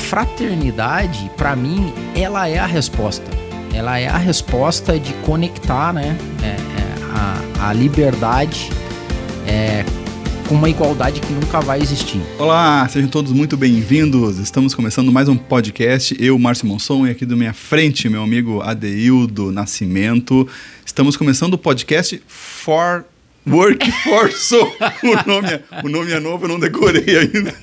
fraternidade, para mim, ela é a resposta. Ela é a resposta de conectar né, é, é, a, a, liberdade é, com uma igualdade que nunca vai existir. Olá, sejam todos muito bem-vindos. Estamos começando mais um podcast. Eu, Márcio Monson, e aqui do minha frente, meu amigo Adeildo Nascimento. Estamos começando o podcast For Workforce. o, nome é, o nome é novo, eu não decorei ainda.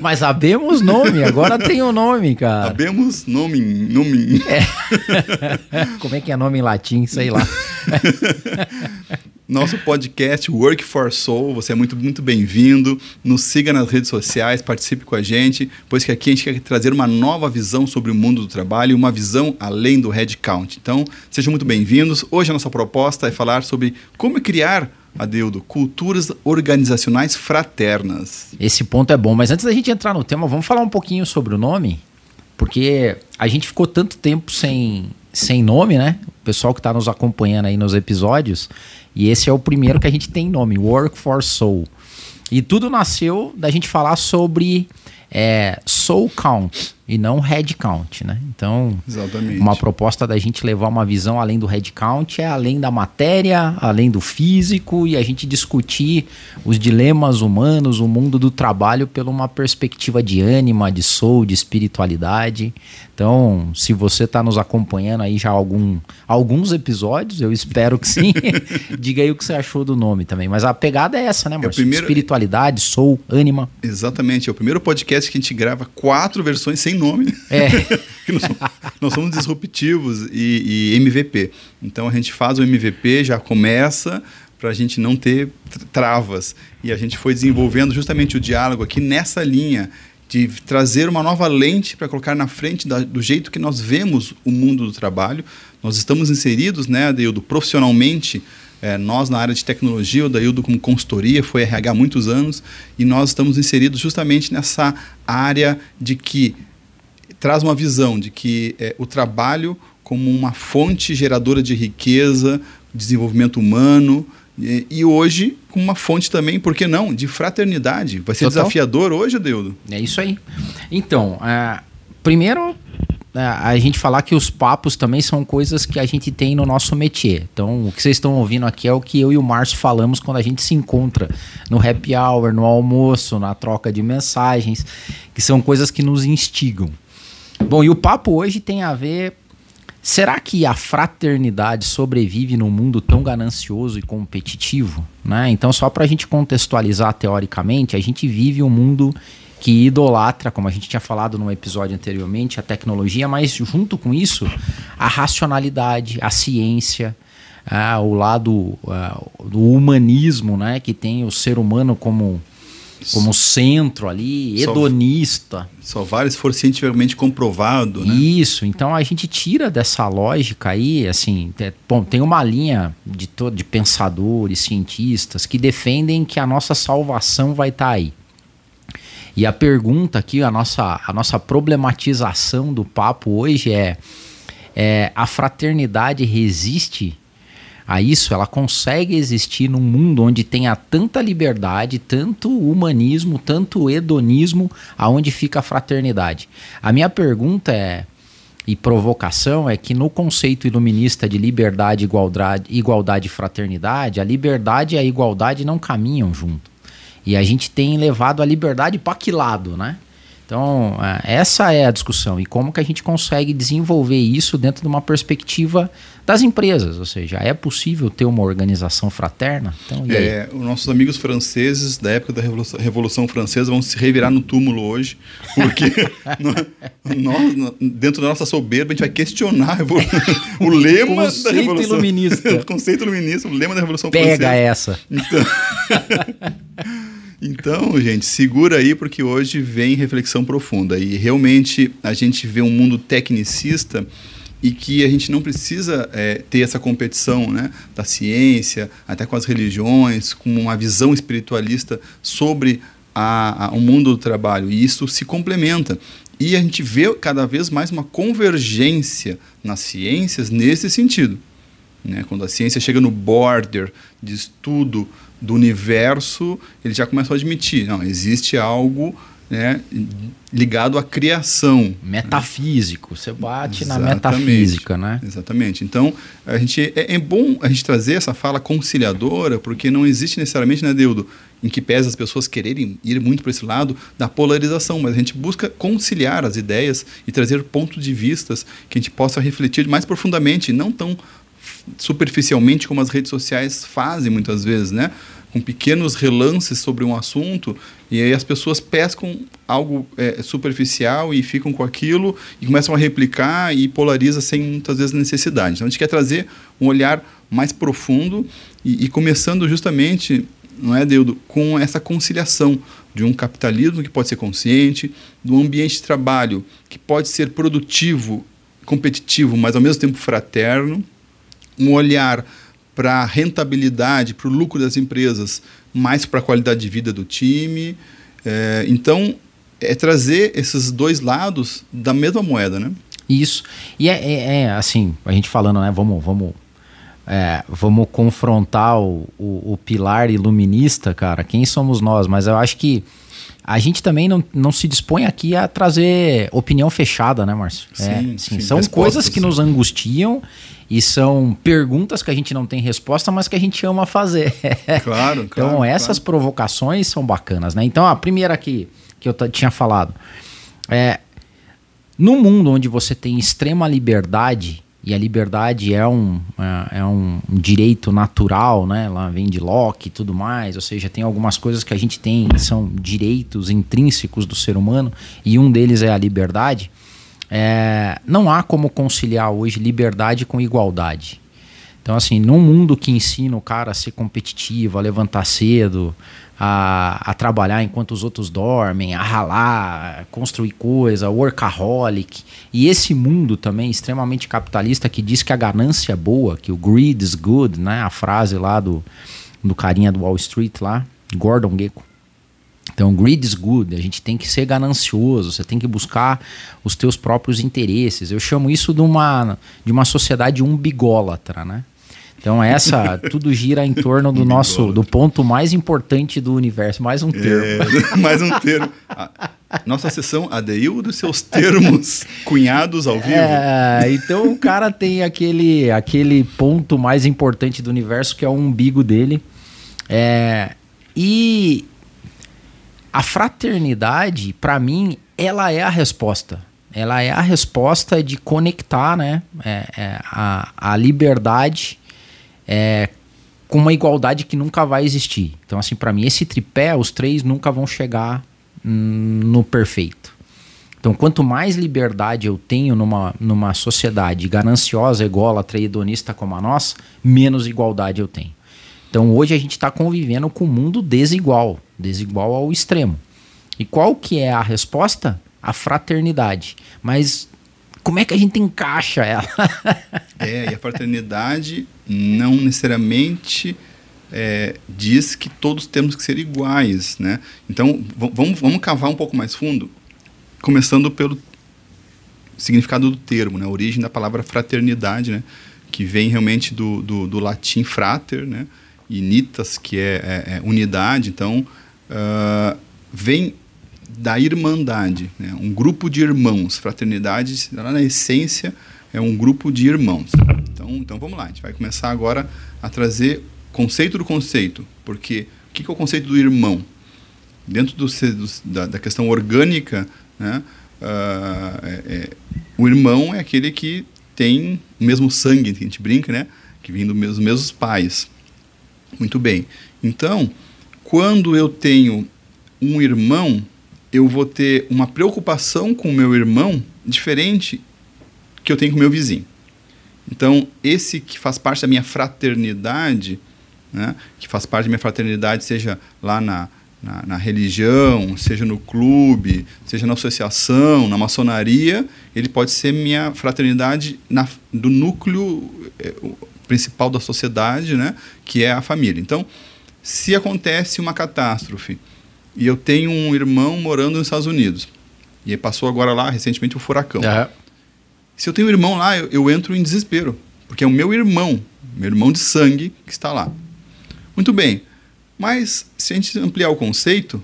Mas sabemos nome, agora tem o um nome, cara. Sabemos nome. nome. É. Como é que é nome em latim? Sei lá. Nosso podcast Work for Soul, você é muito, muito bem-vindo. Nos siga nas redes sociais, participe com a gente, pois que aqui a gente quer trazer uma nova visão sobre o mundo do trabalho, uma visão além do headcount. Então, sejam muito bem-vindos. Hoje a nossa proposta é falar sobre como criar Adeudo, culturas organizacionais fraternas. Esse ponto é bom, mas antes da gente entrar no tema, vamos falar um pouquinho sobre o nome, porque a gente ficou tanto tempo sem, sem nome, né? O pessoal que está nos acompanhando aí nos episódios, e esse é o primeiro que a gente tem nome, Work for Soul. E tudo nasceu da gente falar sobre é, soul count e não head count, né? Então, Exatamente. uma proposta da gente levar uma visão além do head count é além da matéria, além do físico e a gente discutir os dilemas humanos, o mundo do trabalho pela uma perspectiva de ânima, de soul, de espiritualidade. Então, se você está nos acompanhando aí já algum, alguns episódios, eu espero que sim, diga aí o que você achou do nome também. Mas a pegada é essa, né, Marcio? É primeiro... Espiritualidade, soul, ânima. Exatamente. É o primeiro podcast que a gente grava quatro versões sem nome. É. nós, somos, nós, somos, disruptivos e, e, MVP. Então a gente faz o MVP, já começa para a gente não ter travas. E a gente foi desenvolvendo justamente o diálogo aqui nessa linha de trazer uma nova lente para colocar na frente da, do jeito que nós vemos o mundo do trabalho. Nós estamos inseridos, né, Adeildo, profissionalmente, é, nós na área de tecnologia, o Daildo como consultoria, foi RH há muitos anos, e nós estamos inseridos justamente nessa área de que traz uma visão de que é, o trabalho como uma fonte geradora de riqueza, desenvolvimento humano, e, e, hoje com uma fonte também, por que não, de fraternidade. Vai ser Total. desafiador hoje, Adeudo? É isso aí. Então, uh, primeiro é, a gente falar que os papos também são coisas que a gente tem no nosso métier. Então, o que vocês estão ouvindo aqui é o que eu e o Márcio falamos quando a gente se encontra no happy hour, no almoço, na troca de mensagens, que são coisas que nos instigam. Bom, e o papo hoje tem a ver. Será que a fraternidade sobrevive num mundo tão ganancioso e competitivo? Né? Então, só para a gente contextualizar teoricamente, a gente vive um mundo que idolatra, como a gente tinha falado no episódio anteriormente, a tecnologia, mas junto com isso, a racionalidade, a ciência, ah, o lado ah, do humanismo, né, que tem o ser humano como como centro ali, hedonista. Só, só vale se for cientificamente comprovado, né? Isso, então a gente tira dessa lógica aí, assim, é, bom, tem uma linha de, de pensadores, cientistas que defendem que a nossa salvação vai estar tá aí. E a pergunta aqui, a nossa, a nossa problematização do papo hoje é, é a fraternidade resiste a isso, ela consegue existir num mundo onde tenha tanta liberdade, tanto humanismo, tanto hedonismo, aonde fica a fraternidade? A minha pergunta é e provocação é que no conceito iluminista de liberdade, igualdade, igualdade e fraternidade, a liberdade e a igualdade não caminham junto. E a gente tem levado a liberdade para que lado, né? Então, é, essa é a discussão. E como que a gente consegue desenvolver isso dentro de uma perspectiva das empresas? Ou seja, é possível ter uma organização fraterna? Então, é, os nossos amigos franceses da época da Revolução, Revolução Francesa vão se revirar no túmulo hoje, porque nós, dentto da nossa soberba, a gente vai questionar o lema da Revolução. Iluminista. o conceito iluminista, o lema da Revolução Pega Francesa. Pega essa. Então... Então, gente, segura aí porque hoje vem reflexão profunda e realmente a gente vê um mundo tecnicista e que a gente não precisa é, ter essa competição né, da ciência, até com as religiões, com uma visão espiritualista sobre a, a, o mundo do trabalho. E isso se complementa. E a gente vê cada vez mais uma convergência nas ciências nesse sentido. Né? Quando a ciência chega no border de estudo do universo, ele já começa a admitir, não, existe algo né, ligado à criação. Metafísico, você bate Exatamente. na metafísica, né? Exatamente. Então, a gente, é, é, bom a gente trazer essa fala conciliadora, porque não existe necessariamente, né, Deudo, em que pese as pessoas quererem ir muito para esse lado da polarização, mas a gente busca conciliar as ideias e trazer pontos de vistas que a gente possa refletir mais profundamente, não tão superficialmente como as redes sociais fazem muitas vezes, né? Com pequenos relances sobre um assunto, e aí as pessoas pescam algo é, superficial e ficam com aquilo e começam a replicar e polariza sem muitas vezes necessidade. Então a gente quer trazer um olhar mais profundo e, e começando justamente, não é, Deudo, com essa conciliação de um capitalismo que pode ser consciente, do ambiente de trabalho que pode ser produtivo, competitivo, mas ao mesmo tempo fraterno, um olhar para a rentabilidade, para o lucro das empresas, mais para a qualidade de vida do time. É, então, é trazer esses dois lados da mesma moeda, né? Isso. E é, é, é assim, a gente falando, né? Vamos, vamos, é, vamos confrontar o, o, o, pilar iluminista, cara. Quem somos nós? Mas eu acho que a gente também não, não se dispõe aqui a trazer opinião fechada, né, Márcio? Sim, é, sim, sim. São coisas que sim. nos angustiam e são perguntas que a gente não tem resposta, mas que a gente ama fazer. Claro, então, claro. Então, essas claro. provocações são bacanas, né? Então, a primeira aqui que eu tinha falado é. No mundo onde você tem extrema liberdade, e a liberdade é um, é, é um direito natural, né? Lá vem de Locke e tudo mais, ou seja, tem algumas coisas que a gente tem são direitos intrínsecos do ser humano, e um deles é a liberdade. É, não há como conciliar hoje liberdade com igualdade. Então, assim, num mundo que ensina o cara a ser competitivo, a levantar cedo, a, a trabalhar enquanto os outros dormem, a ralar, construir coisa, workaholic, e esse mundo também extremamente capitalista que diz que a ganância é boa, que o greed is good, né? A frase lá do, do carinha do Wall Street lá, Gordon Gekko. Então, greed is good. A gente tem que ser ganancioso. Você tem que buscar os teus próprios interesses. Eu chamo isso de uma, de uma sociedade umbigólatra, né? Então essa tudo gira em torno do nosso do ponto mais importante do universo, mais um termo. É, mais um termo. Nossa sessão ADIL dos seus termos cunhados ao vivo. É, então o cara tem aquele aquele ponto mais importante do universo que é o umbigo dele. É, e a fraternidade, para mim, ela é a resposta. Ela é a resposta de conectar né, é, é, a, a liberdade é, com uma igualdade que nunca vai existir. Então, assim, para mim, esse tripé, os três nunca vão chegar no perfeito. Então, quanto mais liberdade eu tenho numa, numa sociedade gananciosa, ególatra e hedonista como a nossa, menos igualdade eu tenho. Então hoje a gente está convivendo com um mundo desigual, desigual ao extremo. E qual que é a resposta? A fraternidade. Mas como é que a gente encaixa ela? é, e a fraternidade não necessariamente é, diz que todos temos que ser iguais, né? Então vamos, vamos cavar um pouco mais fundo, começando pelo significado do termo, né? A origem da palavra fraternidade, né? Que vem realmente do, do, do latim frater, né? e nitas, que é, é, é unidade, então uh, vem da irmandade, né? um grupo de irmãos, fraternidade, lá na essência, é um grupo de irmãos. Então, então vamos lá, a gente vai começar agora a trazer conceito do conceito, porque o que é o conceito do irmão? Dentro do, do da, da, questão orgânica, né? Uh, é, é, o irmão é aquele que tem o mesmo sangue, que a gente brinca, né? que vem dos mesmos pais. Muito bem. Então, quando eu tenho um irmão, eu vou ter uma preocupação com o meu irmão diferente que eu tenho com o meu vizinho. Então, esse que faz parte da minha fraternidade, né, que faz parte da minha fraternidade, seja lá na, na, na, religião, seja no clube, seja na associação, na maçonaria, ele pode ser minha fraternidade na, do núcleo eh, principal da sociedade, né, que é a família. Então, se acontece uma catástrofe e eu tenho um irmão morando nos Estados Unidos, e passou agora lá recentemente o furacão. Uhum. Se eu tenho um irmão lá, eu, eu entro em desespero, porque é o meu irmão, meu irmão de sangue, que está lá. Muito bem, mas se a gente ampliar o conceito,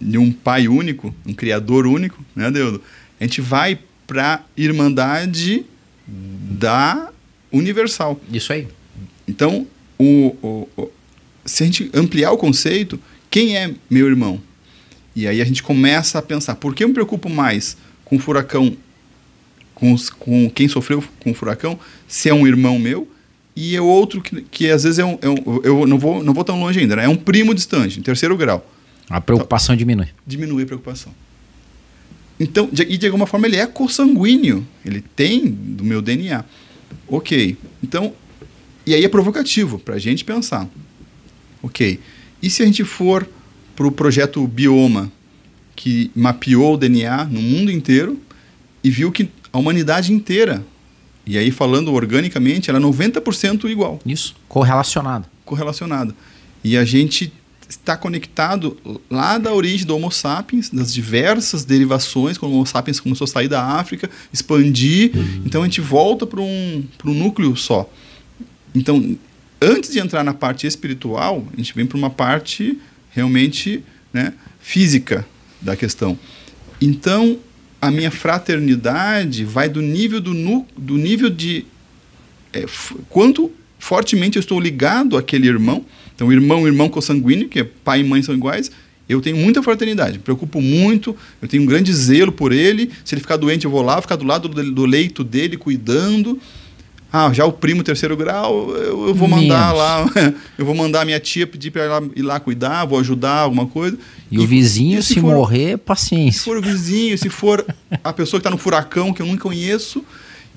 de um pai único, um criador único, né, Deudo? A gente vai para irmandade da universal. Isso aí. Então, o, o, o, se a gente ampliar o conceito, quem é meu irmão? E aí a gente começa a pensar, por que eu me preocupo mais com o furacão, com, os, com quem sofreu com o furacão, se é um irmão meu, e é outro que, que às vezes é um, é um, eu não vou, não vou tão longe ainda, né? é um primo distante, em terceiro grau. A preocupação então, diminui. Diminui a preocupação. Então, de, e de alguma forma ele é consanguíneo, ele tem do meu DNA. Ok, então, e aí é provocativo para a gente pensar. Ok, e se a gente for para o projeto Bioma, que mapeou o DNA no mundo inteiro e viu que a humanidade inteira, e aí falando organicamente, ela é 90% igual. Isso, correlacionado. Correlacionado. E a gente está conectado lá da origem do Homo sapiens, das diversas derivações, quando o Homo sapiens começou a sair da África, expandir. Então a gente volta para um, um núcleo só. Então, antes de entrar na parte espiritual, a gente vem para uma parte realmente né, física da questão. Então, a minha fraternidade vai do nível do, do nível de é, quanto fortemente eu estou ligado àquele irmão então, irmão, irmão consanguíneo, que é pai e mãe são iguais, eu tenho muita fraternidade, me preocupo muito, eu tenho um grande zelo por ele. Se ele ficar doente, eu vou lá, ficar do lado do, leito dele, cuidando. Ah, já o primo terceiro grau, eu, eu vou mandar Menos. lá, eu vou mandar a minha tia pedir para ela ir lá cuidar, vou ajudar alguma coisa. E, e o vizinho, e se, se for, morrer, paciência. Se for o vizinho, se for a pessoa que está no furacão que eu nunca conheço.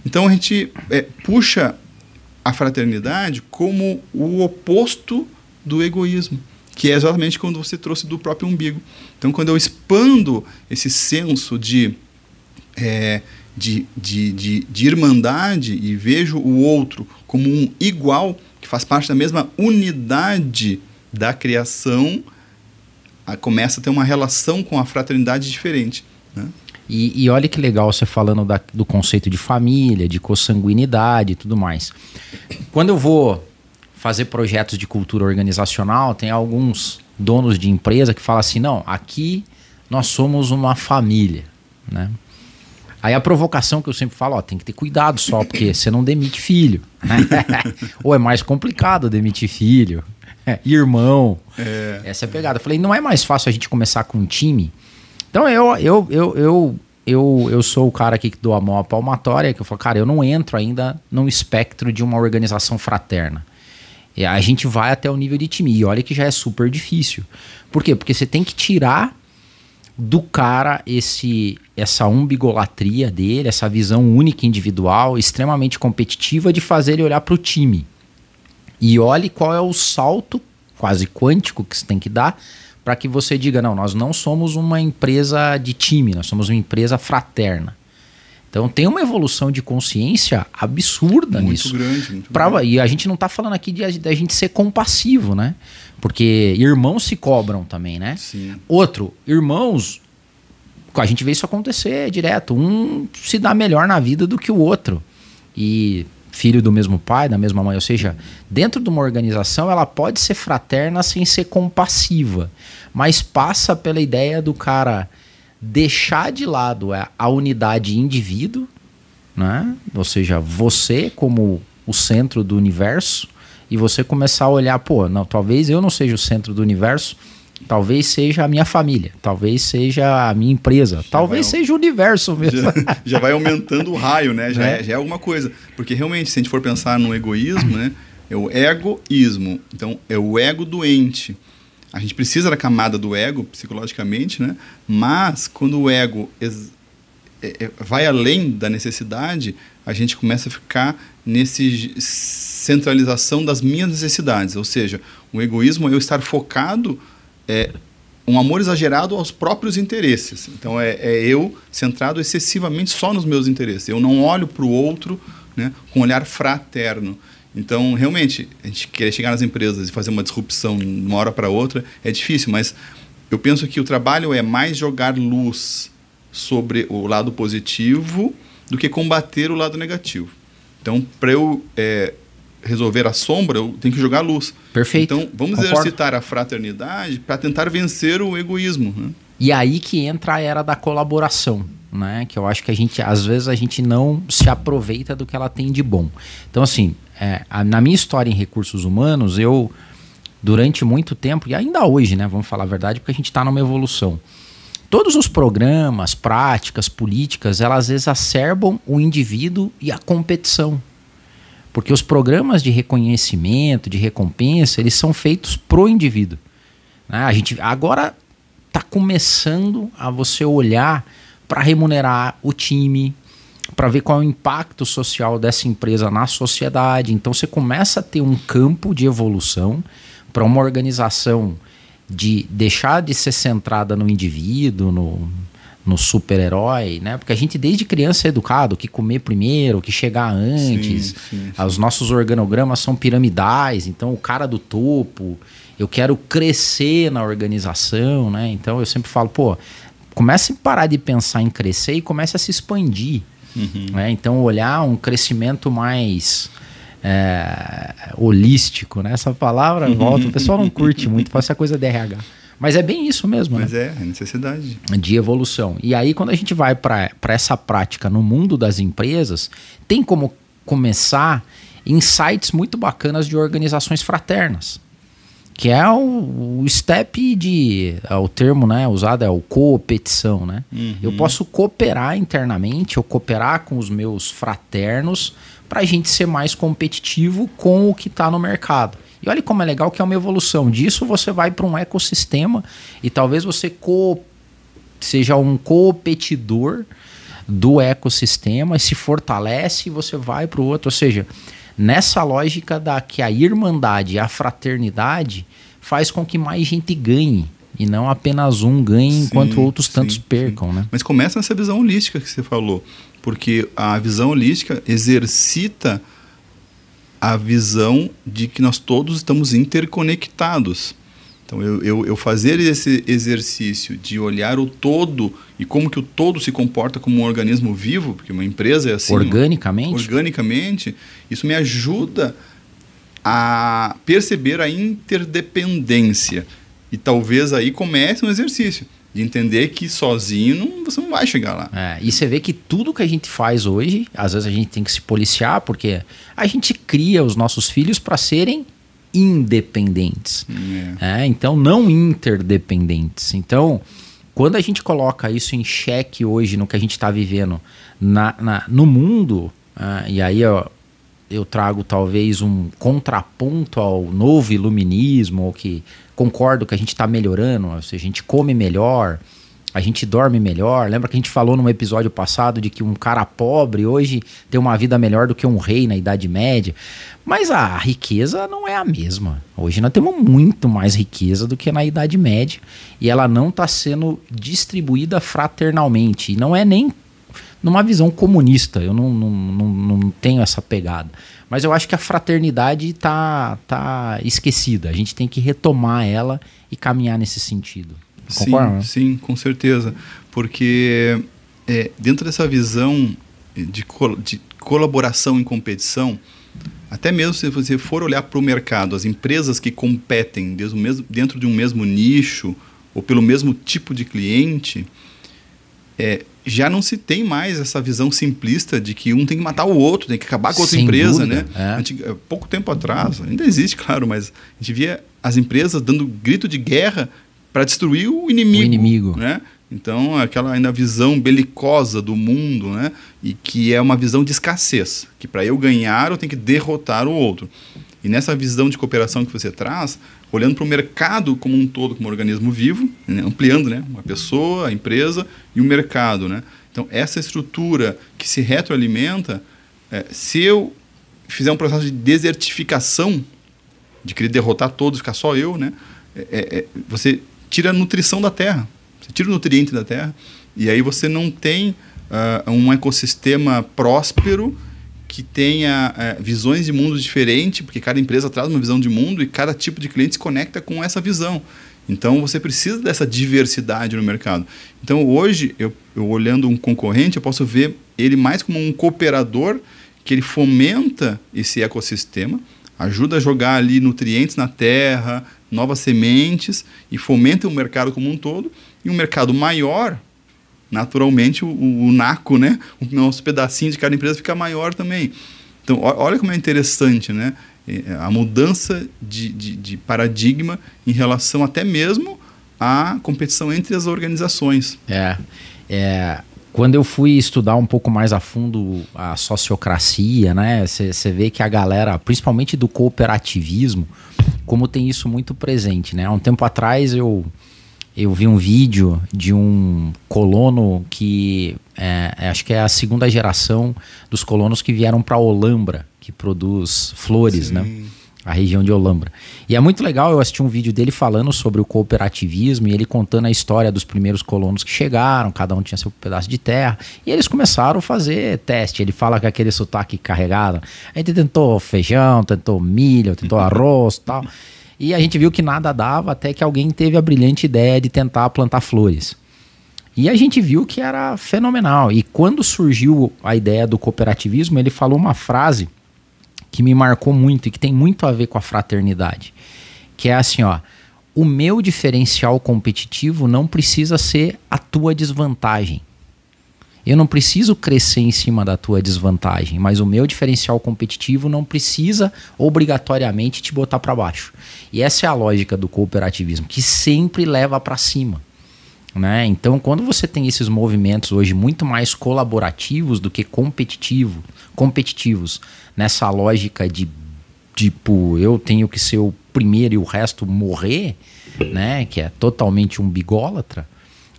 Então a gente é, puxa a fraternidade como o oposto do egoísmo, que é exatamente quando você trouxe do próprio umbigo. Então, quando eu expando esse senso de, é, de, de, de, de irmandade e vejo o outro como um igual, que faz parte da mesma unidade da criação, a, começa a ter uma relação com a fraternidade diferente. Né? E, e, olha que legal você falando da, do conceito de família, de consanguinidade e tudo mais. Quando eu vou fazer projetos de cultura organizacional, tem alguns donos de empresa que falam assim: não, aqui nós somos uma família, né? Aí a provocação que eu sempre falo, ó, tem que ter cuidado só, porque você não demite filho. Ou é mais complicado demitir filho, irmão. É. Essa é a pegada. Eu falei, não é mais fácil a gente começar com um time? Então eu, eu, eu, eu, eu, eu sou o cara aqui que dou a mão à palmatória, que eu falo, cara, eu não entro ainda no espectro de uma organização fraterna. É, a gente vai até o nível de time. E olha que já é super difícil. Por quê? Porque você tem que tirar do cara esse essa umbigolatria dele, essa visão única individual, extremamente competitiva de fazer ele olhar para o time. E olhe qual é o salto quase quântico que você tem que dar para que você diga: não, nós não somos uma empresa de time, nós somos uma empresa fraterna. Então tem uma evolução de consciência absurda muito nisso. Grande, muito pra, grande. E a gente não está falando aqui de, de, a gente ser compassivo, né? Porque irmãos se cobram também, né? Sim. Outro, irmãos, a gente vê isso acontecer direto. Um se dá melhor na vida do que o outro. E filho do mesmo pai, da mesma mãe, ou seja, dentro de uma organização ela pode ser fraterna sem ser compassiva, mas passa pela ideia do cara deixar de lado a unidade indivíduo, né? ou seja, você como o centro do universo, e você começar a olhar, pô, não, talvez eu não seja o centro do universo, talvez seja a minha família, talvez seja a minha empresa, já talvez vai, seja o universo mesmo. Já, já, vai aumentando o raio, né? Já é. é, já é alguma coisa. Porque realmente, se a gente for pensar no egoísmo, né? É o egoísmo. Então, é o ego doente. A gente precisa da camada do ego, psicologicamente, né? Mas quando o ego é, é, vai além da necessidade, a gente começa a ficar nesse centralização das minhas necessidades. Ou seja, o egoísmo é eu estar focado, é, um amor exagerado aos próprios interesses. Então é, é eu centrado excessivamente só nos meus interesses. Eu não olho para o outro né, com um olhar fraterno. Então, realmente, a gente querer chegar nas empresas e fazer uma disrupção de uma hora para outra é difícil, mas eu penso que o trabalho é mais jogar luz sobre o lado positivo do que combater o lado negativo. Então, para eu é, resolver a sombra, eu tenho que jogar luz. Perfeito. Então, vamos Concordo. exercitar a fraternidade para tentar vencer o egoísmo. Né? E aí que entra a era da colaboração, né? Que eu acho que a gente, às vezes, a gente não se aproveita do que ela tem de bom. Então, assim, é, a, na minha história em recursos humanos, eu, durante muito tempo, e ainda hoje, né? Vamos falar a verdade, porque a gente está numa evolução. Todos os programas, práticas, políticas, elas exacerbam o indivíduo e a competição. Porque os programas de reconhecimento, de recompensa, eles são feitos pro indivíduo. Né? A gente agora está começando a você olhar para remunerar o time, para ver qual é o impacto social dessa empresa na sociedade. Então você começa a ter um campo de evolução para uma organização de deixar de ser centrada no indivíduo, no, no super-herói, né? Porque a gente desde criança é educado que comer primeiro, que chegar antes. Sim, sim, sim. Os nossos organogramas são piramidais, então o cara do topo, eu quero crescer na organização, né? Então eu sempre falo, pô, comece a parar de pensar em crescer e comece a se expandir. Uhum. Né? Então olhar um crescimento mais é, holístico, né? Essa palavra volta, o pessoal não curte muito, faz essa coisa de RH. Mas é bem isso mesmo, Mas né? é, é necessidade. De evolução. E aí, quando a gente vai para essa prática no mundo das empresas, tem como começar insights muito bacanas de organizações fraternas. Que é o, o step de. É o termo né, usado é o competição, né? Uhum. Eu posso cooperar internamente, ou cooperar com os meus fraternos para a gente ser mais competitivo com o que está no mercado. E olha como é legal que é uma evolução. Disso você vai para um ecossistema e talvez você co seja um competidor do ecossistema e se fortalece e você vai para o outro. Ou seja, nessa lógica da que a irmandade a fraternidade faz com que mais gente ganhe. E não apenas um ganhe sim, enquanto outros sim, tantos percam, sim. né? Mas começa nessa visão holística que você falou. Porque a visão holística exercita a visão de que nós todos estamos interconectados. Então, eu, eu, eu, fazer esse exercício de olhar o todo e como que o todo se comporta como um organismo vivo, porque uma empresa é assim. Organicamente? Organicamente, isso me ajuda a perceber a interdependência. E talvez aí comece um exercício de entender que sozinho não, você não vai chegar lá. É, e você vê que tudo que a gente faz hoje, às vezes a gente tem que se policiar, porque a gente cria os nossos filhos para serem independentes. É. É, então, não interdependentes. Então, quando a gente coloca isso em xeque hoje no que a gente está vivendo na, na, no mundo, uh, e aí ó, eu trago talvez um contraponto ao novo iluminismo, ou que concordo que a gente está melhorando, ou seja, a gente come melhor, a gente dorme melhor. Lembra que a gente falou num episódio passado de que um cara pobre hoje tem uma vida melhor do que um rei na Idade Média. Mas a riqueza não é a mesma. Hoje nós temos muito mais riqueza do que na Idade Média e ela não está sendo distribuída fraternalmente. E não é nem numa visão comunista. Eu não, não, não, não tenho essa pegada. Mas eu acho que a fraternidade está tá esquecida. A gente tem que retomar ela e caminhar nesse sentido. Concorda? Sim, sim, com certeza. Porque é, dentro dessa visão de, col de colaboração em competição, até mesmo se você for olhar para o mercado, as empresas que competem dentro de um mesmo nicho ou pelo mesmo tipo de cliente, é, já não se tem mais essa visão simplista de que um tem que matar o outro, tem que acabar com a outra Sem empresa, dúvida, né? É. Pouco tempo atrás, ainda existe, claro, mas a gente via as empresas dando grito de guerra para destruir o inimigo, o inimigo, né? Então, aquela ainda visão belicosa do mundo, né? E que é uma visão de escassez, que para eu ganhar eu tenho que derrotar o outro. E nessa visão de cooperação que você traz, olhando para o mercado como um todo, como um organismo vivo, né? ampliando né? uma pessoa, a empresa e o mercado. Né? Então, essa estrutura que se retroalimenta, é, se eu fizer um processo de desertificação, de querer derrotar todos, ficar só eu, né? É, é, é, você tira a nutrição da terra, você tira o nutriente da terra, e aí você não tem uh, um ecossistema próspero que tenha é, visões de mundo diferentes, porque cada empresa traz uma visão de mundo e cada tipo de cliente se conecta com essa visão. Então você precisa dessa diversidade no mercado. Então hoje, eu, eu olhando um concorrente, eu posso ver ele mais como um cooperador que ele fomenta esse ecossistema, ajuda a jogar ali nutrientes na terra, novas sementes e fomenta o mercado como um todo. Em um mercado maior, naturalmente o, o, NACO, né, o nosso pedacinho de cada empresa fica maior também. Então, olha como é interessante, né? É, a mudança de, de, de paradigma em relação até mesmo à competição entre as organizações. É, é quando eu fui estudar um pouco mais a fundo a sociocracia, né, você vê que a galera, principalmente do cooperativismo, como tem isso muito presente, né? Há um tempo atrás eu eu vi um vídeo de um colono que é, é acho que é a segunda geração dos colonos que vieram para Olambra, que produz flores, né? Sim. né? A região de Olambra. E é muito legal, eu assisti um vídeo dele falando sobre o cooperativismo e ele contando a história dos primeiros colonos que chegaram, cada um tinha seu pedaço de terra, e eles começaram a fazer teste. Ele fala com aquele sotaque carregado. A gente tentou feijão, tentou milho, tentou arroz tal. E a gente viu que nada dava até que alguém teve a brilhante ideia de tentar plantar flores. E a gente viu que era fenomenal. E quando surgiu a ideia do cooperativismo, ele falou uma frase que me marcou muito e que tem muito a ver com a fraternidade, que é assim, ó, o meu diferencial competitivo não precisa ser a tua desvantagem. Eu não preciso crescer em cima da tua desvantagem, mas o meu diferencial competitivo não precisa obrigatoriamente te botar para baixo. E essa é a lógica do cooperativismo, que sempre leva para cima. Né? Então, quando você tem esses movimentos hoje muito mais colaborativos do que competitivo, competitivos, nessa lógica de tipo, eu tenho que ser o primeiro e o resto morrer, né? que é totalmente um bigólatra,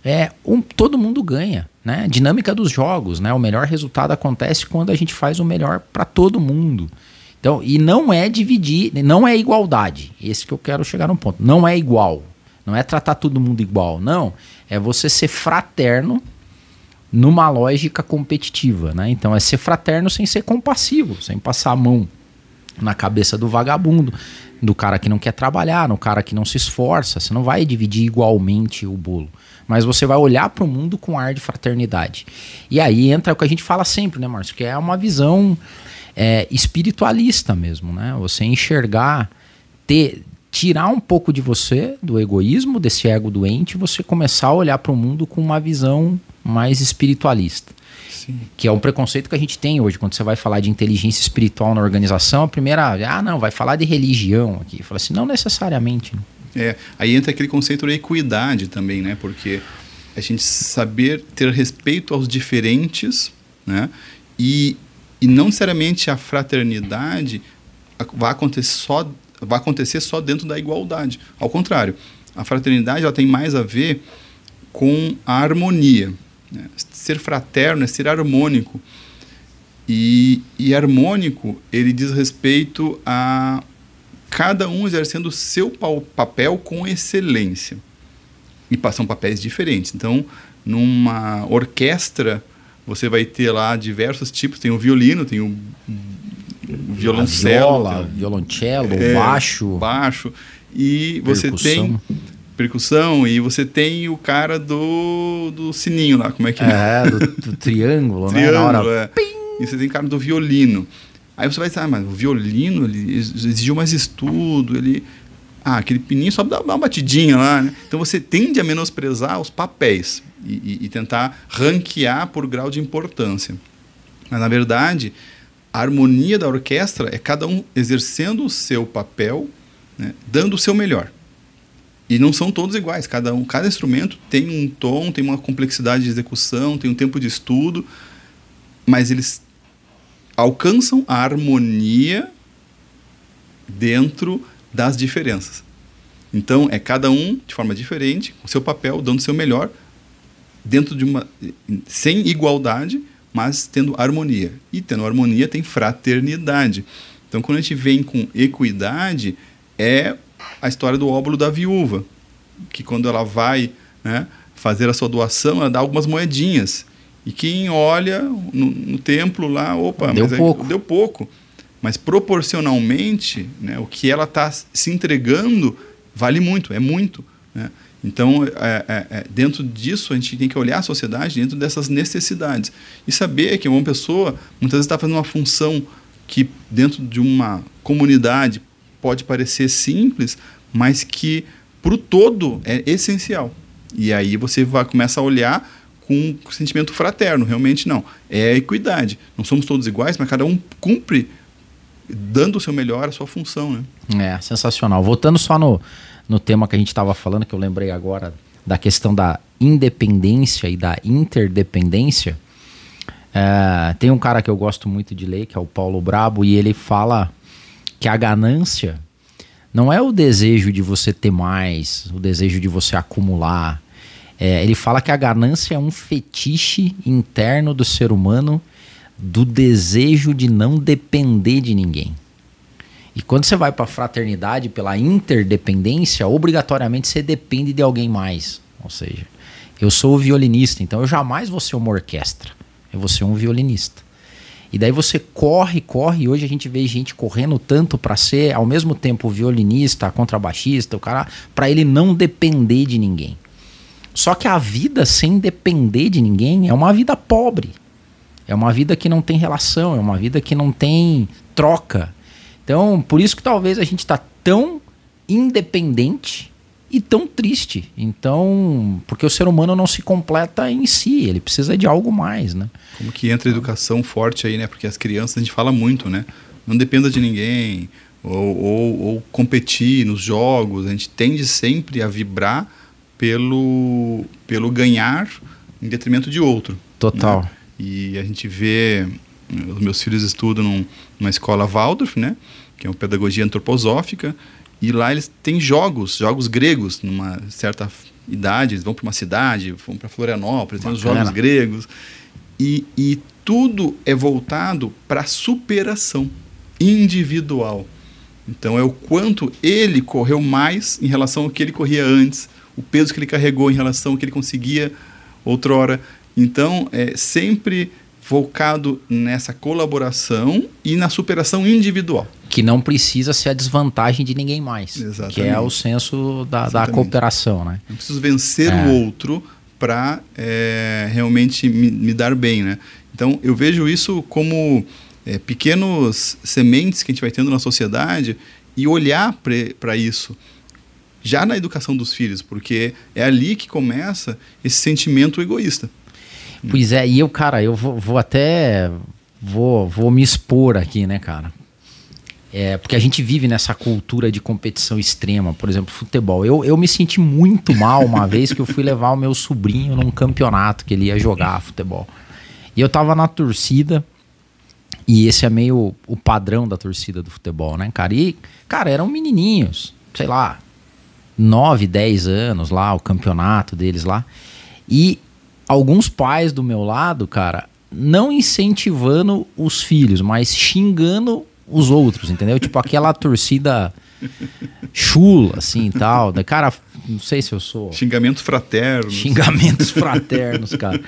é um, todo mundo ganha. Né? Dinâmica dos jogos, né? O melhor resultado acontece quando a gente faz o melhor para todo mundo. Então, e não é dividir, não é igualdade. Esse que eu quero chegar no ponto. Não é igual. Não é tratar todo mundo igual. Não. É você ser fraterno numa lógica competitiva, né? Então é ser fraterno sem ser compassivo, sem passar a mão na cabeça do vagabundo, do cara que não quer trabalhar, no cara que não se esforça. Você não vai dividir igualmente o bolo mas você vai olhar para o mundo com ar de fraternidade. E aí entra o que a gente fala sempre, né, Márcio? Que é uma visão é, espiritualista mesmo, né? Você enxergar, ter, tirar um pouco de você, do egoísmo, desse ego doente, e você começar a olhar para o mundo com uma visão mais espiritualista. Sim. Que é um preconceito que a gente tem hoje. Quando você vai falar de inteligência espiritual na organização, a primeira, ah, não, vai falar de religião aqui. Fala assim, não necessariamente. Né? É, aí entra aquele conceito da equidade também, né? Porque a gente saber ter respeito aos diferentes, né? E, e não necessariamente a fraternidade vai acontecer só vai acontecer só dentro da igualdade. Ao contrário, a fraternidade ela tem mais a ver com a harmonia. Né? Ser fraterno é ser harmônico. E, e harmônico, ele diz respeito a cada um exercendo o seu papel com excelência. E são papéis diferentes. Então, numa orquestra, você vai ter lá diversos tipos. Tem o violino, tem o violoncelo. Viola, violoncelo, é, baixo. Baixo. E você percussão. tem percussão e você tem o cara do, do sininho lá, como é que é? É, do, do triângulo, né? triângulo. É. E você tem o cara do violino. Aí você vai dizer, ah, mas o violino ele exigiu mais estudo, ele. Ah, aquele pininho só dá uma batidinha lá, né? Então você tende a menosprezar os papéis e, e, e tentar ranquear por grau de importância. Mas na verdade, a harmonia da orquestra é cada um exercendo o seu papel, né, dando o seu melhor. E não são todos iguais, cada um, cada instrumento tem um tom, tem uma complexidade de execução, tem um tempo de estudo, mas eles alcançam a harmonia dentro das diferenças. Então, é cada um de forma diferente, com seu papel, dando seu melhor, dentro de uma. sem igualdade, mas tendo harmonia. E tendo harmonia tem fraternidade. Então, quando a gente vem com equidade, é a história do óbolo da viúva, que quando ela vai né, fazer a sua doação, ela dá algumas moedinhas. E quem olha no, no templo lá, opa, deu pouco. deu pouco. Mas proporcionalmente, né, o que ela está se entregando vale muito, é muito. Né? Então, é, é, é, dentro disso, a gente tem que olhar a sociedade dentro dessas necessidades. E saber que uma pessoa, muitas vezes, está fazendo uma função que, dentro de uma comunidade, pode parecer simples, mas que, para o todo, é essencial. E aí você vai, começa a olhar com um sentimento fraterno, realmente não. É equidade. Não somos todos iguais, mas cada um cumpre dando o seu melhor a sua função, né? É, sensacional. Voltando só no, no tema que a gente estava falando, que eu lembrei agora da questão da independência e da interdependência. É, tem um cara que eu gosto muito de ler, que é o Paulo Brabo, e ele fala que a ganância não é o desejo de você ter mais, o desejo de você acumular. É, ele fala que a ganância é um fetiche interno do ser humano do desejo de não depender de ninguém. E quando você vai para a fraternidade pela interdependência, obrigatoriamente você depende de alguém mais. Ou seja, eu sou o violinista, então eu jamais vou ser uma orquestra. Eu vou ser um violinista. E daí você corre, corre, e hoje a gente vê gente correndo tanto para ser ao mesmo tempo violinista, contrabaixista, o cara, para ele não depender de ninguém. Só que a vida sem depender de ninguém é uma vida pobre. É uma vida que não tem relação, é uma vida que não tem troca. Então, por isso que talvez a gente está tão independente e tão triste. Então, porque o ser humano não se completa em si, ele precisa de algo mais, né? Como que entra a educação forte aí, né? Porque as crianças a gente fala muito, né? Não dependa de ninguém, ou, ou, ou competir nos jogos, a gente tende sempre a vibrar pelo, pelo ganhar em detrimento de outro. Total. Né? E a gente vê, os meus filhos estudam num, numa escola Waldorf, né? Que é uma pedagogia antroposófica, e lá eles têm jogos, jogos gregos, numa certa idade, eles vão para uma cidade, vão para Florianópolis, tem os jogos gregos. E, e tudo é voltado para superação individual. Então é o quanto ele correu mais em relação ao que ele corria antes, o peso que ele carregou em relação ao que ele conseguia outrora. Então, é sempre focado nessa colaboração e na superação individual. Que não precisa ser a desvantagem de ninguém mais. Exatamente. Que é o senso da, da cooperação, né? Não preciso vencer é. o outro para é, realmente me, me, dar bem, né? Então, eu vejo isso como é, pequenos sementes que a gente vai tendo na sociedade e olhar para isso já na educação dos filhos, porque é ali que começa esse sentimento egoísta. Pois é, e eu, cara, eu vou, vou até. Vou, vou me expor aqui, né, cara? É, porque a gente vive nessa cultura de competição extrema, por exemplo, futebol. Eu, eu me senti muito mal uma vez que eu fui levar o meu sobrinho num campeonato que ele ia jogar futebol. E eu tava na torcida, e esse é meio o padrão da torcida do futebol, né, cara? E, cara, eram menininhos, sei lá, 9, 10 anos lá, o campeonato deles lá. E alguns pais do meu lado, cara, não incentivando os filhos, mas xingando os outros, entendeu? Tipo aquela torcida chula, assim e tal. Da, cara, não sei se eu sou. Xingamentos fraternos. Xingamentos fraternos, cara.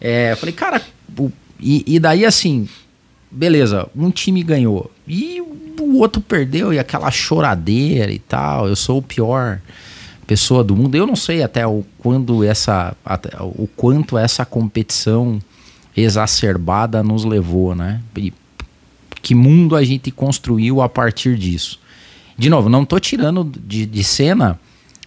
É, eu falei, cara, e, e daí assim, beleza, um time ganhou. E o outro perdeu, e aquela choradeira e tal. Eu sou o pior pessoa do mundo. Eu não sei até o quando essa até, o quanto essa competição exacerbada nos levou, né? E que mundo a gente construiu a partir disso. De novo, não estou tirando de, de cena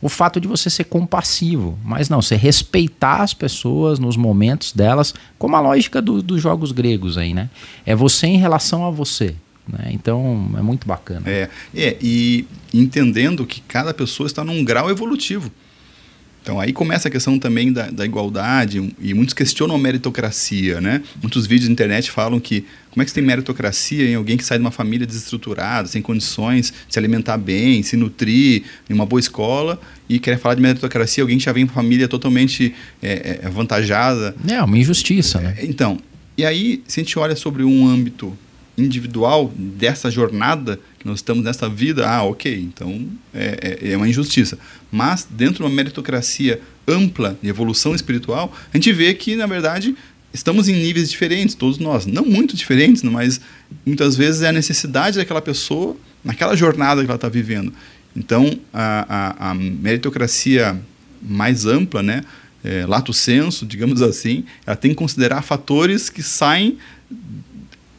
o fato de você ser compassivo, mas não, você respeitar as pessoas nos momentos delas, como a lógica do, dos jogos gregos aí, né? É você em relação a você. Né? Então é muito bacana. É, é, e entendendo que cada pessoa está num grau evolutivo. Então aí começa a questão também da, da, igualdade e muitos questionam a meritocracia, né? Muitos vídeos na internet falam que como é que você tem meritocracia em alguém que sai de uma família desestruturada, sem condições de se alimentar bem, se nutrir em uma boa escola e quer falar de meritocracia alguém que já vem de uma família totalmente é, é, avantajada. É uma injustiça, né? Então, e aí se a gente olha sobre um âmbito individual dessa jornada que nós estamos nessa vida, ah, ok, então é, é, é uma injustiça. Mas dentro de uma meritocracia ampla de evolução espiritual, a gente vê que, na verdade, estamos em níveis diferentes, todos nós. Não muito diferentes, mas muitas vezes é a necessidade daquela pessoa naquela jornada que ela está vivendo. Então, a, a, a, meritocracia mais ampla, né, é, lato senso, digamos assim, ela tem que considerar fatores que saem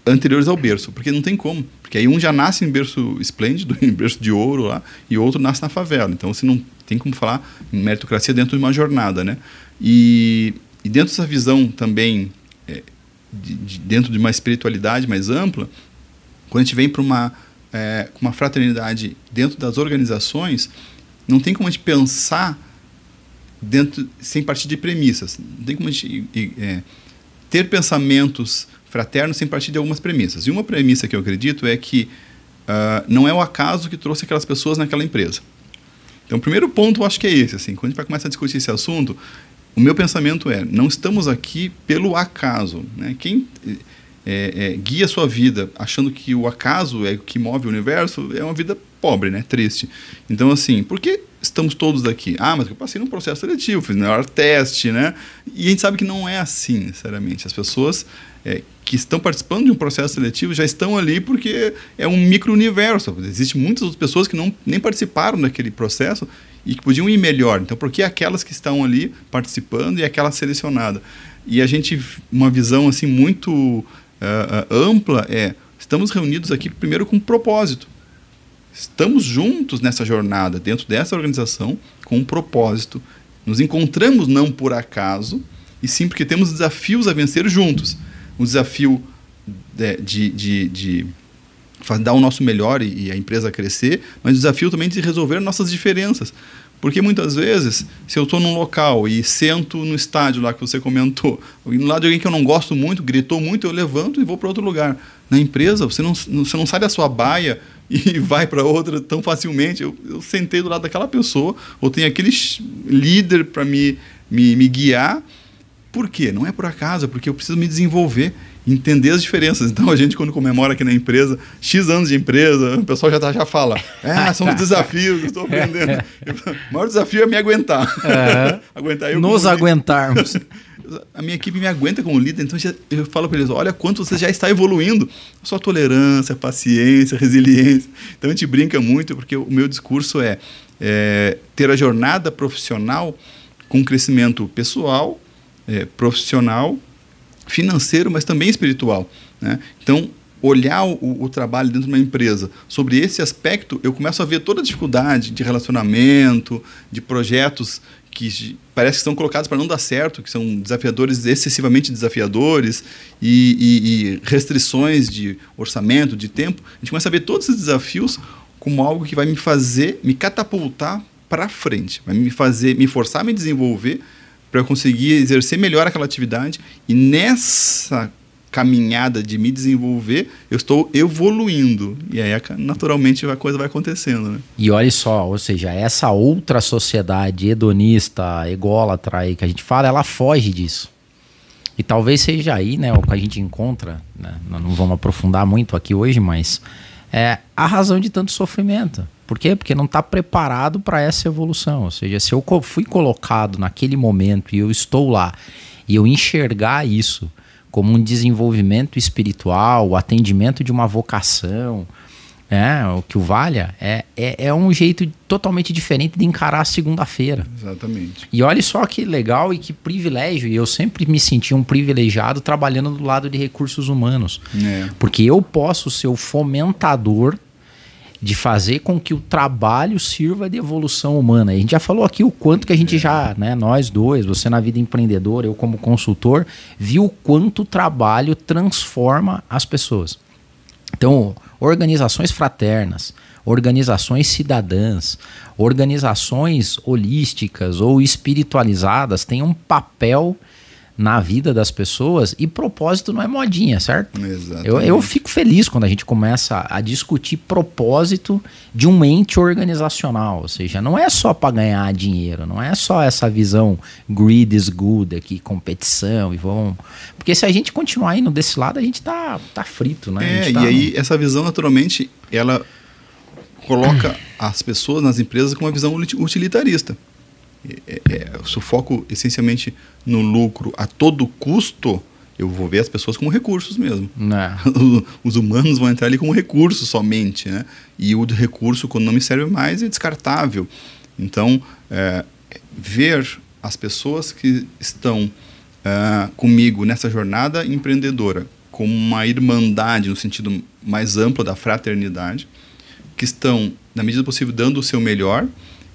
anteriores ao berço, porque não tem como. Porque aí um já nasce em berço esplêndido, em berço de ouro lá, e outro nasce na favela. Então você não tem como falar em meritocracia dentro de uma jornada, né? E, e dentro dessa visão também, é, de, de, dentro de uma espiritualidade mais ampla, quando a gente vem para uma, é, uma fraternidade dentro das organizações, não tem como a gente pensar dentro sem partir de premissas. Não tem como a gente é, ter pensamentos fraternos sem partir de algumas premissas. E uma premissa que eu acredito é que uh, não é o acaso que trouxe aquelas pessoas naquela empresa. Então, o primeiro ponto eu acho que é esse. Assim, quando a gente vai começar a discutir esse assunto, o meu pensamento é: não estamos aqui pelo acaso. Né? Quem é, é, guia a sua vida achando que o acaso é o que move o universo é uma vida pobre, né? triste. Então, assim, por que estamos todos aqui? Ah, mas eu passei num processo seletivo, fiz melhor teste, né? E a gente sabe que não é assim, necessariamente. As pessoas é, que estão participando de um processo seletivo já estão ali porque é um micro-universo. Existem muitas outras pessoas que não, nem participaram daquele processo e que podiam ir melhor. Então, por que aquelas que estão ali participando e aquela selecionada? E a gente, uma visão assim muito uh, uh, ampla é, estamos reunidos aqui primeiro com um propósito. Estamos juntos nessa jornada, dentro dessa organização, com um propósito. Nos encontramos não por acaso, e sim porque temos desafios a vencer juntos um desafio de, de, de, de dar o nosso melhor e, e, a empresa crescer, mas o desafio também de resolver nossas diferenças. Porque muitas vezes, se eu estou num local e sento no estádio lá que você comentou, no lado de alguém que eu não gosto muito, gritou muito, eu levanto e vou para outro lugar. Na empresa, você não, você não sai da sua baia e vai para outra tão facilmente. Eu, eu sentei do lado daquela pessoa, ou tenho aquele líder para me, me, me guiar, por quê? Não é por acaso, é porque eu preciso me desenvolver, entender as diferenças. Então a gente, quando comemora aqui na empresa, X anos de empresa, o pessoal já, tá, já fala: é, são desafios, estou aprendendo. o maior desafio é me aguentar. É. aguentar eu Nos aguentarmos. A minha equipe me aguenta como líder, então eu falo para eles: olha quanto você já está evoluindo. Sua tolerância, paciência, resiliência. Então a gente brinca muito, porque o meu discurso é, é ter a jornada profissional com crescimento pessoal é, profissional, financeiro, mas também espiritual. Né? Então, olhar o, o, trabalho dentro de uma empresa sobre esse aspecto, eu começo a ver toda a dificuldade de relacionamento, de projetos que parece que estão colocados para não dar certo, que são desafiadores, excessivamente desafiadores, e, e, e, restrições de orçamento, de tempo. A gente começa a ver todos esses desafios como algo que vai me fazer, me catapultar para frente, vai me fazer, me forçar a me desenvolver para eu conseguir exercer melhor aquela atividade e nessa caminhada de me desenvolver, eu estou evoluindo. E aí, naturalmente, a coisa vai acontecendo. Né? E olha só, ou seja, essa outra sociedade hedonista, ególatra aí que a gente fala, ela foge disso. E talvez seja aí né, o que a gente encontra, né? não vamos aprofundar muito aqui hoje, mas é a razão de tanto sofrimento. Por quê? Porque não está preparado para essa evolução. Ou seja, se eu fui colocado naquele momento e eu estou lá e eu enxergar isso como um desenvolvimento espiritual, o atendimento de uma vocação, é, o que o valha, é, é, é, um jeito totalmente diferente de encarar a segunda-feira. Exatamente. E olha só que legal e que privilégio. E eu sempre me senti um privilegiado trabalhando do lado de recursos humanos. É. Porque eu posso ser o fomentador de fazer com que o trabalho sirva de evolução humana. A gente já falou aqui o quanto que a gente é. já, né, nós dois, você na vida empreendedora, eu como consultor, viu o quanto o trabalho transforma as pessoas. Então, organizações fraternas, organizações cidadãs, organizações holísticas ou espiritualizadas têm um papel na vida das pessoas e propósito não é modinha, certo? Exatamente. Eu, eu fico feliz quando a gente começa a discutir propósito de um ente organizacional, ou seja, não é só para ganhar dinheiro, não é só essa visão greed is good aqui, competição e vão. Porque se a gente continuar indo desse lado, a gente tá, tá frito, né? É, tá... e aí essa visão naturalmente ela coloca as pessoas nas empresas com uma visão utilitarista. É, é, se o foco essencialmente no lucro a todo custo, eu vou ver as pessoas como recursos mesmo. Né. Os humanos vão entrar ali como recurso somente, né? E o recurso, quando não me serve mais, é descartável. Então, é, ver as pessoas que estão é, comigo nessa jornada empreendedora como uma irmandade no sentido mais amplo da fraternidade, que estão, na medida do possível, dando o seu melhor,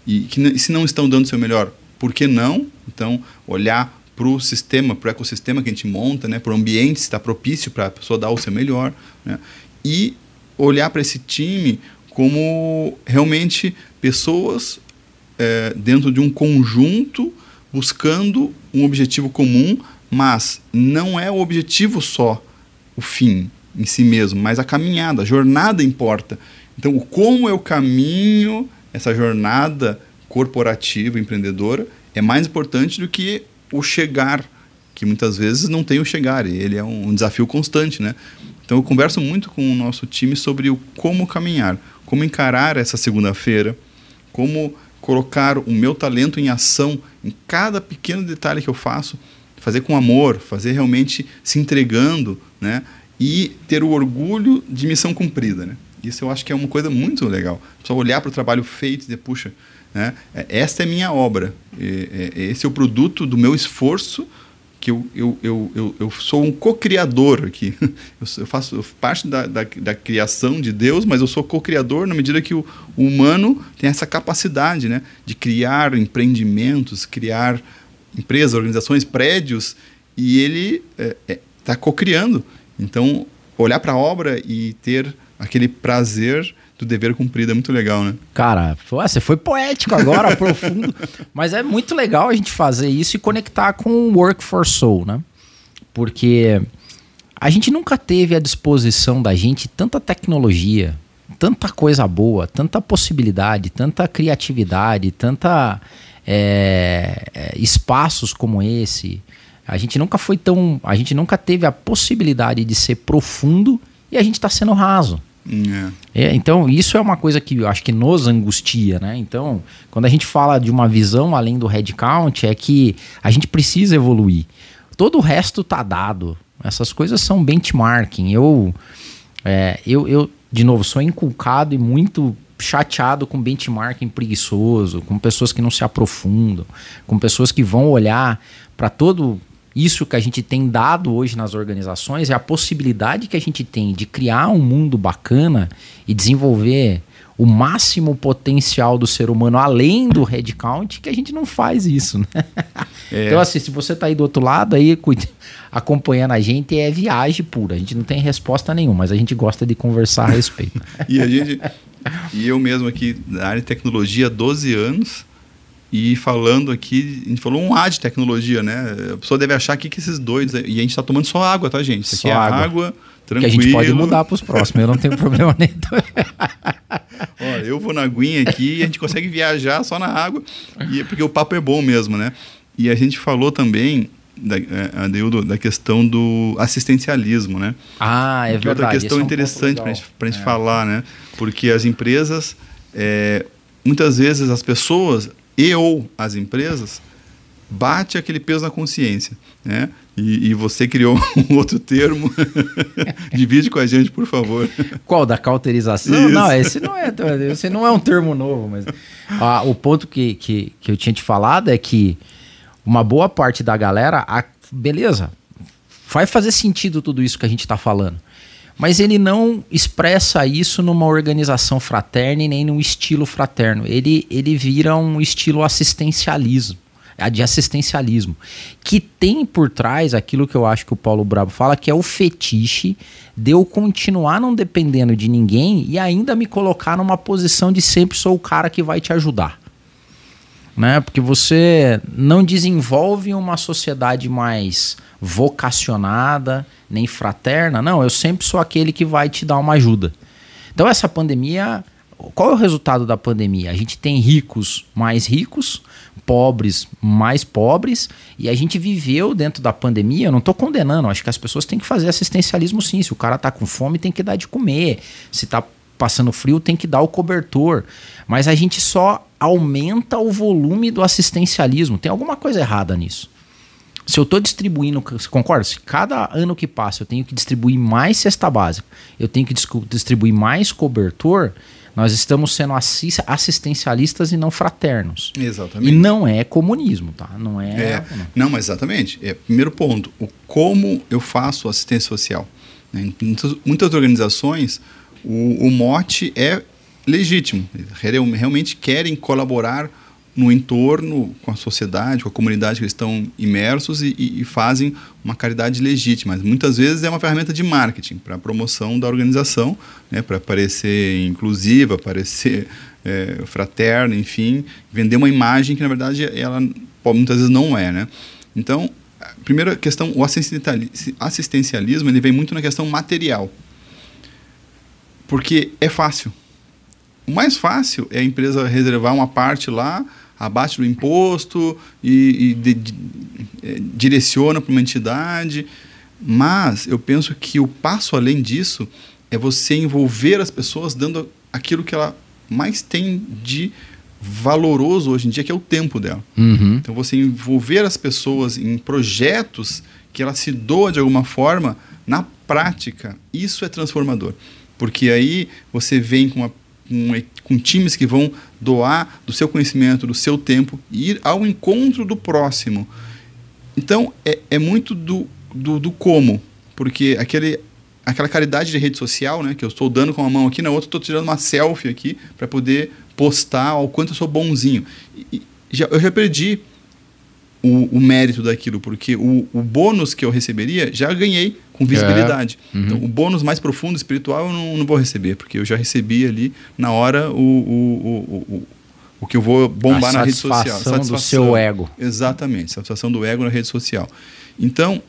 e que se não estão dando o seu melhor, por que não? Então, olhar para o sistema, para o ecossistema que a gente monta, né, para o ambiente, está propício para a pessoa dar o seu melhor, né, e olhar para esse time como realmente pessoas é, dentro de um conjunto buscando um objetivo comum, mas não é o objetivo só o fim em si mesmo, mas a caminhada, a jornada importa. Então, o como eu caminho essa jornada corporativa, empreendedora, é mais importante do que o chegar, que muitas vezes não tem o chegar, e ele é um desafio constante, né? Então eu converso muito com o nosso time sobre o como caminhar, como encarar essa segunda-feira, como colocar o meu talento em ação em cada pequeno detalhe que eu faço, fazer com amor, fazer realmente se entregando, né? E ter o orgulho de missão cumprida, né? Isso eu acho que é uma coisa muito legal. Só olhar para o trabalho feito e dizer, puxa, né? É, esta é minha obra, esse é o produto do meu esforço que eu, eu, eu, eu, eu sou um co-criador aqui. Eu, faço parte da, da, da, criação de Deus, mas eu sou co-criador na medida que o, humano tem essa capacidade né, de criar empreendimentos, criar empresas, organizações, prédios, e ele está é, é, tá co-criando. Então, olhar para a obra e ter aquele prazer do dever cumprido é muito legal, né? Cara, você foi poético agora, profundo. Mas é muito legal a gente fazer isso e conectar com o Work for Soul, né? Porque a gente nunca teve à disposição da gente tanta tecnologia, tanta coisa boa, tanta possibilidade, tanta criatividade, tanta é, é espaços como esse. A gente nunca foi tão. A gente nunca teve a possibilidade de ser profundo e a gente está sendo raso. É. é. então, isso é uma coisa que eu acho que nos angustia, né? Então, quando a gente fala de uma visão além do headcount, é que a gente precisa evoluir. Todo o resto tá dado. Essas coisas são benchmarking. Eu, é, eu, eu, de novo, sou inculcado e muito chateado com benchmarking preguiçoso, com pessoas que não se aprofundam, com pessoas que vão olhar para todo isso que a gente tem dado hoje nas organizações é a possibilidade que a gente tem de criar um mundo bacana e desenvolver o máximo potencial do ser humano além do headcount, que a gente não faz isso, né? É. Então, assim, se você está aí do outro lado, aí acompanhando a gente, é viagem pura. A gente não tem resposta nenhuma, mas a gente gosta de conversar a respeito. e a gente. E eu mesmo aqui, na área de tecnologia, 12 anos, e falando aqui, a gente falou um A de tecnologia, né? A pessoa deve achar aqui que esses dois. E a gente está tomando só água, tá, gente? Isso aqui só é água, água tranquilo. Que a gente pode mudar para os próximos, eu não tenho problema nenhum. Ó, eu vou na aguinha aqui e a gente consegue viajar só na água, e, é porque o papo é bom mesmo, né? E a gente falou também da, Adeildo, da questão do assistencialismo, né? Ah, é que verdade. Outra questão é um interessante para a gente, gente é. falar, né? Porque as empresas, é, muitas vezes as pessoas e ou as empresas, bate aquele peso na consciência. Né? E, e você criou um outro termo. Divide com a gente, por favor. Qual? Da cauterização? Isso. Não, esse não é, esse não é um termo novo. Mas ah, o ponto que, que, que eu tinha te falado é que uma boa parte da galera, a, beleza, vai fazer sentido tudo isso que a gente está falando mas ele não expressa isso numa organização fraterna e nem num estilo fraterno. Ele, ele vira um estilo assistencialismo, de assistencialismo, que tem por trás aquilo que eu acho que o Paulo Brabo fala, que é o fetiche de eu continuar não dependendo de ninguém e ainda me colocar numa posição de sempre sou o cara que vai te ajudar. Né? Porque você não desenvolve uma sociedade mais vocacionada, nem fraterna. Não, eu sempre sou aquele que vai te dar uma ajuda. Então, essa pandemia. Qual é o resultado da pandemia? A gente tem ricos mais ricos, pobres mais pobres, e a gente viveu dentro da pandemia. Eu não estou condenando, acho que as pessoas têm que fazer assistencialismo sim. Se o cara está com fome, tem que dar de comer. Se está passando frio, tem que dar o cobertor. Mas a gente só aumenta o volume do assistencialismo. Tem alguma coisa errada nisso. Se eu estou distribuindo, você concorda? Se cada ano que passa eu tenho que distribuir mais cesta básica, eu tenho que distribuir mais cobertor, nós estamos sendo assistencialistas e não fraternos. Exatamente. E não é comunismo, tá? Não é. é não, mas exatamente. É, primeiro ponto, o como eu faço assistência social. Né? Muitas, muitas organizações, o, o mote é legítimo. Realmente querem colaborar no entorno, com a sociedade, com a comunidade que eles estão imersos e, e, e, fazem uma caridade legítima. Mas muitas vezes é uma ferramenta de marketing para promoção da organização, né, para parecer inclusiva, parecer é, fraterna, enfim, vender uma imagem que na verdade ela muitas vezes não é, né? Então, a primeira questão, o assistencialismo ele vem muito na questão material, porque é fácil. O mais fácil é a empresa reservar uma parte lá abaixo do imposto e, e de, de, é, direciona para uma entidade. Mas eu penso que o passo além disso é você envolver as pessoas dando aquilo que ela mais tem de valoroso hoje em dia, que é o tempo dela. Uhum. Então você envolver as pessoas em projetos que ela se doa de alguma forma, na prática, isso é transformador. Porque aí você vem com uma com, com times que vão doar do seu conhecimento, do seu tempo, e ir ao encontro do próximo. Então, é, é muito do, do, do, como, porque aquele, aquela caridade de rede social, né, que eu estou dando com uma mão aqui, na outra estou tirando uma selfie aqui para poder postar ao quanto eu sou bonzinho. E, já, eu já perdi o, o, mérito daquilo, porque o, o bônus que eu receberia já ganhei com visibilidade. É. Uhum. Então, o bônus mais profundo, espiritual, eu não, não, vou receber, porque eu já recebi ali na hora o, o, o, o que eu vou bombar na rede social. Satisfação do seu ego. Exatamente, satisfação do ego na rede social. Então,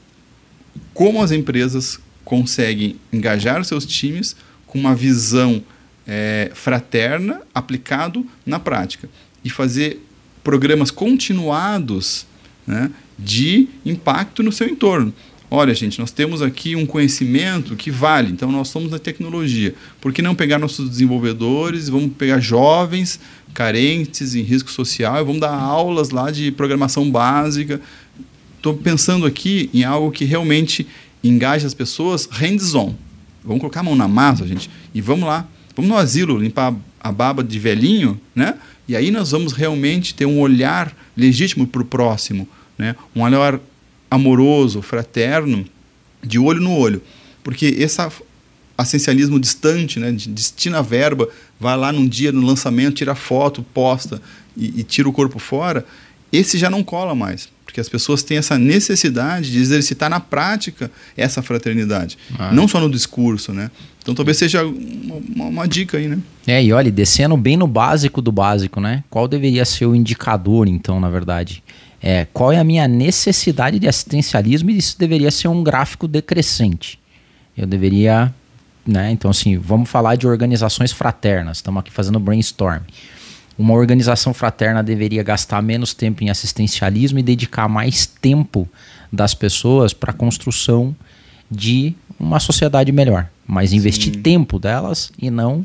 como as empresas conseguem engajar seus times com uma visão é, fraterna aplicado na prática e fazer programas continuados né, de impacto no seu entorno. Olha, gente, nós temos aqui um conhecimento que vale, então nós somos na tecnologia. Por que não pegar nossos desenvolvedores, vamos pegar jovens carentes em risco social vamos dar aulas lá de programação básica? Estou pensando aqui em algo que realmente engaje as pessoas hands-on. Vamos colocar a mão na massa, gente, e vamos lá. Vamos no asilo limpar a baba de velhinho, né? E aí nós vamos realmente ter um olhar legítimo para o próximo, né? um olhar amoroso, fraterno, de olho no olho. Porque esse essencialismo distante, né, de destina a verba, vai lá num dia no lançamento, tira foto, posta e, e tira o corpo fora, esse já não cola mais. Porque as pessoas têm essa necessidade de exercitar na prática essa fraternidade. Ah. Não só no discurso, né? Então talvez seja uma, uma, dica aí, né? É, e olha, descendo bem no básico do básico, né? Qual deveria ser o indicador, então, na verdade? É, qual é a minha necessidade de assistencialismo e isso deveria ser um gráfico decrescente. Eu deveria, né? Então, assim, vamos falar de organizações fraternas. Estamos aqui fazendo brainstorm. Uma organização fraterna deveria gastar menos tempo em assistencialismo e dedicar mais tempo das pessoas para a construção de uma sociedade melhor. Mas investir sim. tempo delas e não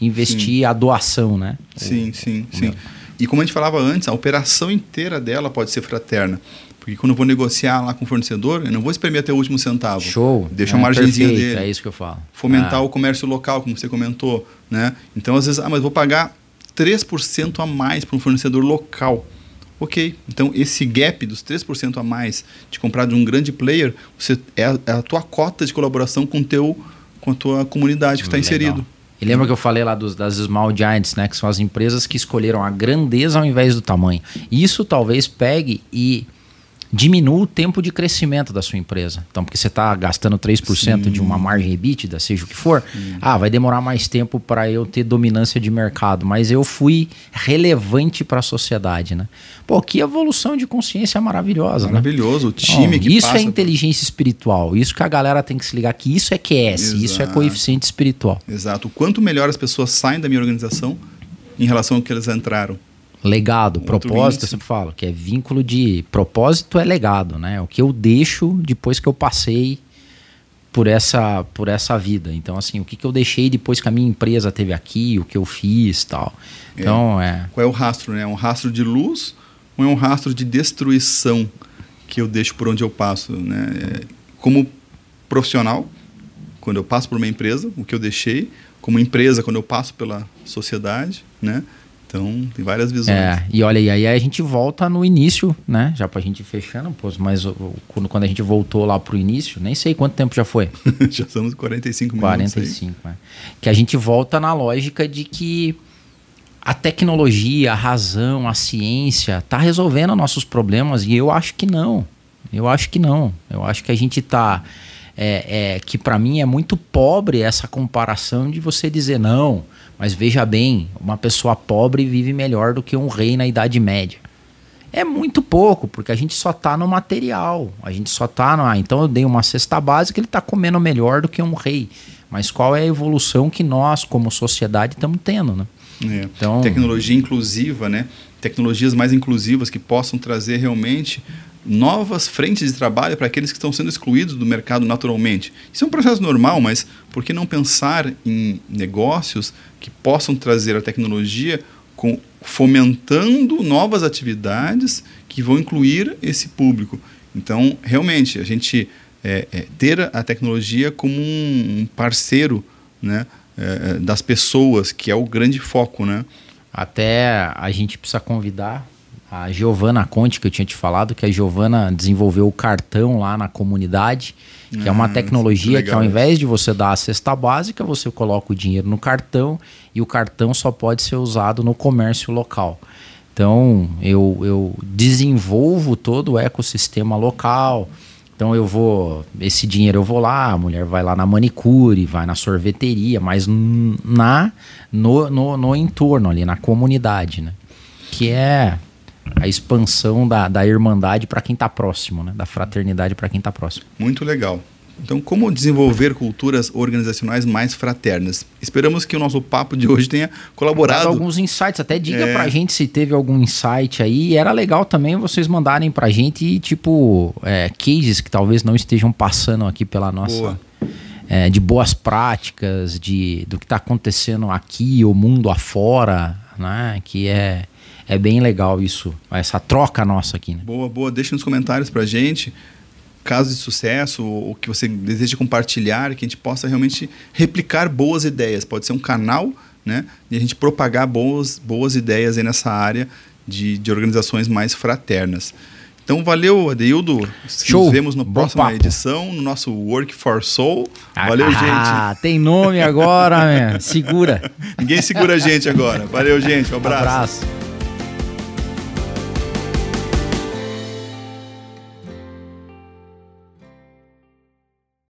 investir sim. a doação, né? Sim, sim, sim. E como a gente falava antes, a operação inteira dela pode ser fraterna. Porque quando eu vou negociar lá com o fornecedor, eu não vou espremer até o último centavo. Show. Deixa é, uma margenzinha perfeito, dele. É isso que eu falo. Fomentar ah. o comércio local, como você comentou. Né? Então, às vezes, ah, mas vou pagar 3% a mais para um fornecedor local. Ok, então esse gap dos 3% a mais de comprar de um grande player você, é, a, é a tua cota de colaboração com, teu, com a tua comunidade que está inserido. E lembra que eu falei lá dos, das Small Giants, né? Que são as empresas que escolheram a grandeza ao invés do tamanho. Isso talvez pegue e diminua o tempo de crescimento da sua empresa. Então, porque você está gastando 3% Sim. de uma margem EBITDA, seja o que for, Sim. ah, vai demorar mais tempo para eu ter dominância de mercado, mas eu fui relevante para a sociedade, né? Pô, que evolução de consciência maravilhosa, né? Maravilhoso, né? o time então, que Isso é inteligência por... espiritual, isso que a galera tem que se ligar que isso é QS, Exato. isso é coeficiente espiritual. Exato. Quanto melhor as pessoas saem da minha organização em relação ao que eles entraram. Legado, propósito, eu sempre falo, que é vínculo de propósito é legado, né? O que eu deixo depois que eu passei por essa por essa vida. Então assim, o que, que eu deixei depois que a minha empresa teve aqui, o que eu fiz, tal. Então é. é... Qual é o rastro, né? É um rastro de luz ou é um rastro de destruição que eu deixo por onde eu passo, né? É, como profissional, quando eu passo por uma empresa, o que eu deixei, como empresa, quando eu passo pela sociedade, né? Então, tem várias visões. É, e olha, e aí a gente volta no início, né? Já pra gente fechando, pô, mas quando, quando a gente voltou lá pro início, nem sei quanto tempo já foi. já estamos 45 minutos. 45, né? Que a gente volta na lógica de que a tecnologia, a razão, a ciência tá resolvendo nossos problemas e eu acho que não. Eu acho que não. Eu acho que a gente tá. É, é, que para mim é muito pobre essa comparação de você dizer não mas veja bem, uma pessoa pobre vive melhor do que um rei na Idade Média. É muito pouco, porque a gente só está no material. A gente só está no. Ah, então eu dei uma cesta básica, ele está comendo melhor do que um rei. Mas qual é a evolução que nós, como sociedade, estamos tendo, né? É. Então, Tecnologia inclusiva, né? Tecnologias mais inclusivas que possam trazer realmente novas frentes de trabalho para aqueles que estão sendo excluídos do mercado naturalmente. Isso é um processo normal, mas por que não pensar em negócios que possam trazer a tecnologia com, fomentando novas atividades que vão incluir esse público? Então, realmente, a gente é, é, ter a tecnologia como um parceiro né, é, é, das pessoas, que é o grande foco. Né? Até a gente precisa convidar a Giovana Conte, que eu tinha te falado, que a Giovana desenvolveu o cartão lá na comunidade, que é uma ah, tecnologia que ao invés de você dar a cesta básica, você coloca o dinheiro no cartão e o cartão só pode ser usado no comércio local. Então, eu, eu desenvolvo todo o ecossistema local. Então, eu vou, esse dinheiro eu vou lá, a mulher vai lá na manicure, vai na sorveteria, mas na no, no, no entorno ali, na comunidade, né? Que é a expansão da, da irmandade para quem está próximo, né? da fraternidade para quem está próximo. Muito legal. Então, como desenvolver culturas organizacionais mais fraternas? Esperamos que o nosso papo de hoje tenha colaborado. Dado alguns insights, até diga é... pra gente se teve algum insight aí. Era legal também vocês mandarem pra gente, tipo, é, cases que talvez não estejam passando aqui pela nossa. Boa. É, de boas práticas, de, do que está acontecendo aqui, o mundo afora, né? Que é é bem legal isso, essa troca nossa aqui. Né? Boa, boa. Deixa nos comentários pra gente casos de sucesso ou que você deseja compartilhar, que a gente possa realmente replicar boas ideias. Pode ser um canal, né? E a gente propagar boas, boas ideias aí nessa área de, de organizações mais fraternas. Então, valeu, Adeildo. Show. Nos vemos na próxima edição, no nosso Work for Soul. Valeu, ah, gente. Ah, tem nome agora, né? Segura. Ninguém segura a gente agora. Valeu, gente. Um abraço. Um abraço.